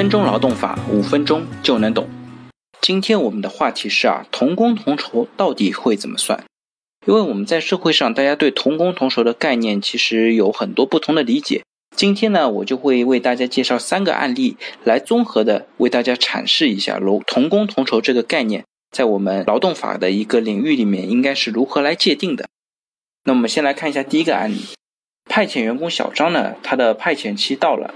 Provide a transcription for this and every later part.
分钟劳动法，五分钟就能懂。今天我们的话题是啊，同工同酬到底会怎么算？因为我们在社会上，大家对同工同酬的概念其实有很多不同的理解。今天呢，我就会为大家介绍三个案例，来综合的为大家阐释一下“同工同酬”这个概念，在我们劳动法的一个领域里面，应该是如何来界定的。那我们先来看一下第一个案例：派遣员工小张呢，他的派遣期到了，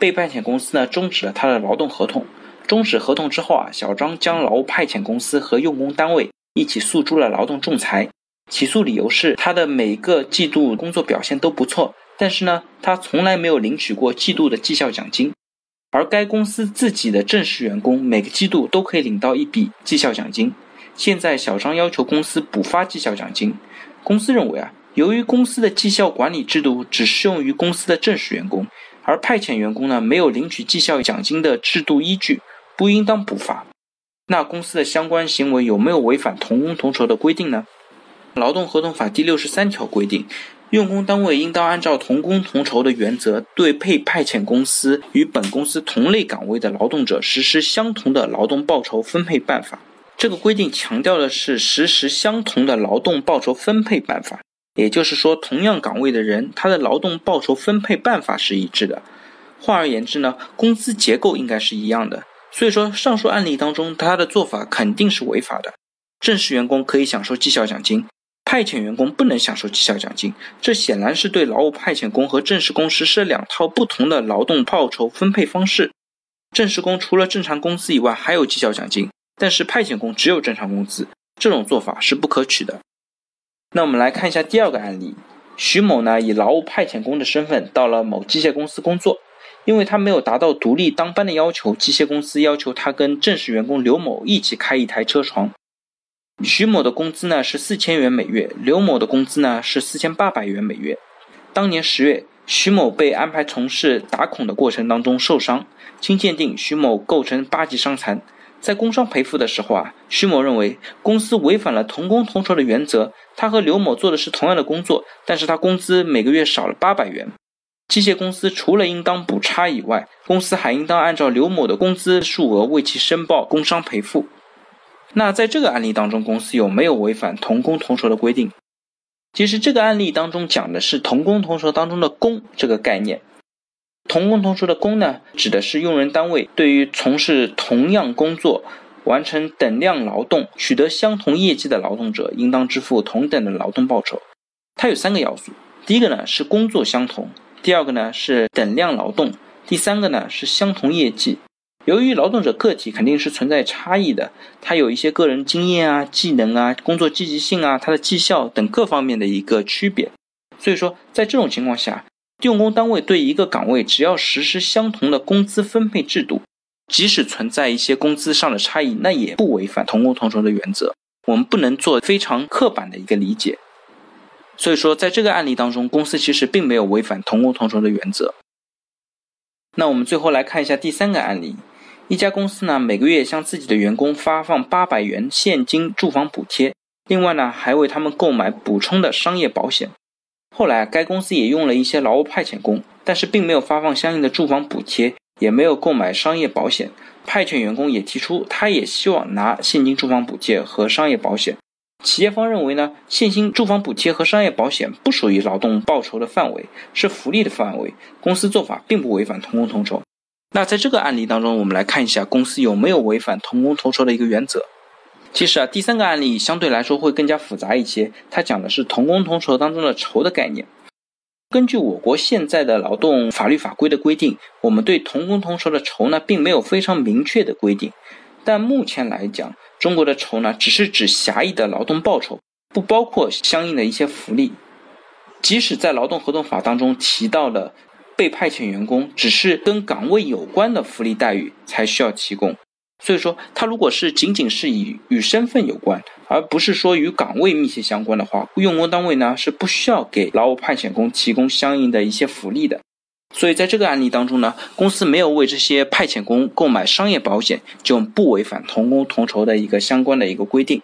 被派遣公司呢终止了他的劳动合同。终止合同之后啊，小张将劳务派遣公司和用工单位一起诉诸了劳动仲裁。起诉理由是他的每个季度工作表现都不错。但是呢，他从来没有领取过季度的绩效奖金，而该公司自己的正式员工每个季度都可以领到一笔绩效奖金。现在小张要求公司补发绩效奖金，公司认为啊，由于公司的绩效管理制度只适用于公司的正式员工，而派遣员工呢没有领取绩效奖金的制度依据，不应当补发。那公司的相关行为有没有违反同工同酬的规定呢？劳动合同法第六十三条规定。用工单位应当按照同工同酬的原则，对被派遣公司与本公司同类岗位的劳动者实施相同的劳动报酬分配办法。这个规定强调的是实施相同的劳动报酬分配办法，也就是说，同样岗位的人，他的劳动报酬分配办法是一致的。换而言之呢，工资结构应该是一样的。所以说，上述案例当中，他的做法肯定是违法的。正式员工可以享受绩效奖金。派遣员工不能享受绩效奖金，这显然是对劳务派遣工和正式工实施两套不同的劳动报酬分配方式。正式工除了正常工资以外，还有绩效奖金，但是派遣工只有正常工资，这种做法是不可取的。那我们来看一下第二个案例：徐某呢，以劳务派遣工的身份到了某机械公司工作，因为他没有达到独立当班的要求，机械公司要求他跟正式员工刘某一起开一台车床。徐某的工资呢是四千元每月，刘某的工资呢是四千八百元每月。当年十月，徐某被安排从事打孔的过程当中受伤，经鉴定，徐某构成八级伤残。在工伤赔付的时候啊，徐某认为公司违反了同工同酬的原则，他和刘某做的是同样的工作，但是他工资每个月少了八百元。机械公司除了应当补差以外，公司还应当按照刘某的工资数额为其申报工伤赔付。那在这个案例当中，公司有没有违反同工同酬的规定？其实这个案例当中讲的是同工同酬当中的“工”这个概念。同工同酬的“工”呢，指的是用人单位对于从事同样工作、完成等量劳动、取得相同业绩的劳动者，应当支付同等的劳动报酬。它有三个要素：第一个呢是工作相同；第二个呢是等量劳动；第三个呢是相同业绩。由于劳动者个体肯定是存在差异的，他有一些个人经验啊、技能啊、工作积极性啊、他的绩效等各方面的一个区别，所以说在这种情况下，用工单位对一个岗位只要实施相同的工资分配制度，即使存在一些工资上的差异，那也不违反同工同酬的原则。我们不能做非常刻板的一个理解。所以说，在这个案例当中，公司其实并没有违反同工同酬的原则。那我们最后来看一下第三个案例。一家公司呢，每个月向自己的员工发放八百元现金住房补贴，另外呢，还为他们购买补充的商业保险。后来，该公司也用了一些劳务派遣工，但是并没有发放相应的住房补贴，也没有购买商业保险。派遣员工也提出，他也希望拿现金住房补贴和商业保险。企业方认为呢，现金住房补贴和商业保险不属于劳动报酬的范围，是福利的范围。公司做法并不违反同工同酬。那在这个案例当中，我们来看一下公司有没有违反同工同酬的一个原则。其实啊，第三个案例相对来说会更加复杂一些，它讲的是同工同酬当中的酬的概念。根据我国现在的劳动法律法规的规定，我们对同工同酬的酬呢，并没有非常明确的规定。但目前来讲，中国的酬呢，只是指狭义的劳动报酬，不包括相应的一些福利。即使在劳动合同法当中提到了。被派遣员工只是跟岗位有关的福利待遇才需要提供，所以说他如果是仅仅是以与身份有关，而不是说与岗位密切相关的话，用工单位呢是不需要给劳务派遣工提供相应的一些福利的。所以在这个案例当中呢，公司没有为这些派遣工购买商业保险，就不违反同工同酬的一个相关的一个规定。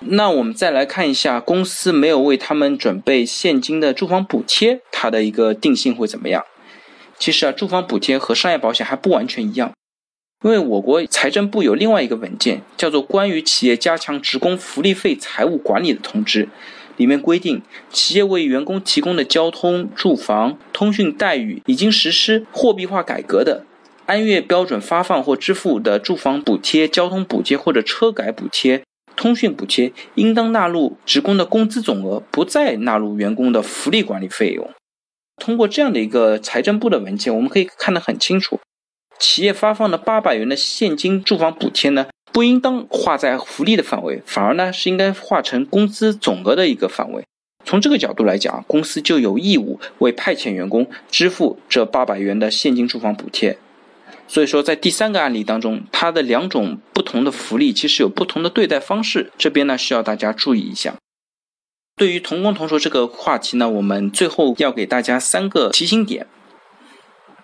那我们再来看一下，公司没有为他们准备现金的住房补贴，它的一个定性会怎么样？其实啊，住房补贴和商业保险还不完全一样，因为我国财政部有另外一个文件，叫做《关于企业加强职工福利费财务管理的通知》，里面规定，企业为员工提供的交通、住房、通讯待遇已经实施货币化改革的，按月标准发放或支付的住房补贴、交通补贴或者车改补贴。通讯补贴应当纳入职工的工资总额，不再纳入员工的福利管理费用。通过这样的一个财政部的文件，我们可以看得很清楚，企业发放的八百元的现金住房补贴呢，不应当划在福利的范围，反而呢是应该划成工资总额的一个范围。从这个角度来讲，公司就有义务为派遣员工支付这八百元的现金住房补贴。所以说，在第三个案例当中，它的两种不同的福利其实有不同的对待方式，这边呢需要大家注意一下。对于同工同酬这个话题呢，我们最后要给大家三个提醒点。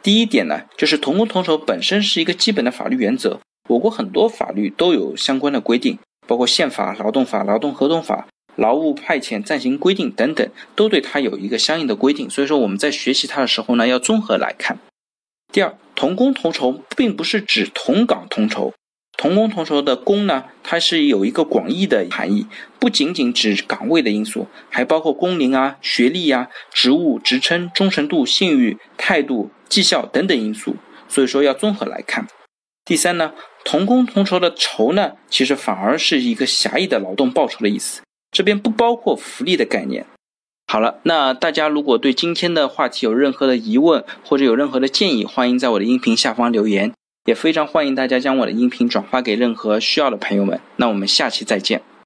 第一点呢，就是同工同酬本身是一个基本的法律原则，我国很多法律都有相关的规定，包括宪法、劳动法、劳动合同法、劳务派遣暂行规定等等，都对它有一个相应的规定。所以说我们在学习它的时候呢，要综合来看。第二，同工同酬并不是指同岗同酬，同工同酬的“工”呢，它是有一个广义的含义，不仅仅指岗位的因素，还包括工龄啊、学历呀、职务、职称、忠诚度、信誉、态度、绩效等等因素，所以说要综合来看。第三呢，同工同酬的“酬”呢，其实反而是一个狭义的劳动报酬的意思，这边不包括福利的概念。好了，那大家如果对今天的话题有任何的疑问或者有任何的建议，欢迎在我的音频下方留言，也非常欢迎大家将我的音频转发给任何需要的朋友们。那我们下期再见。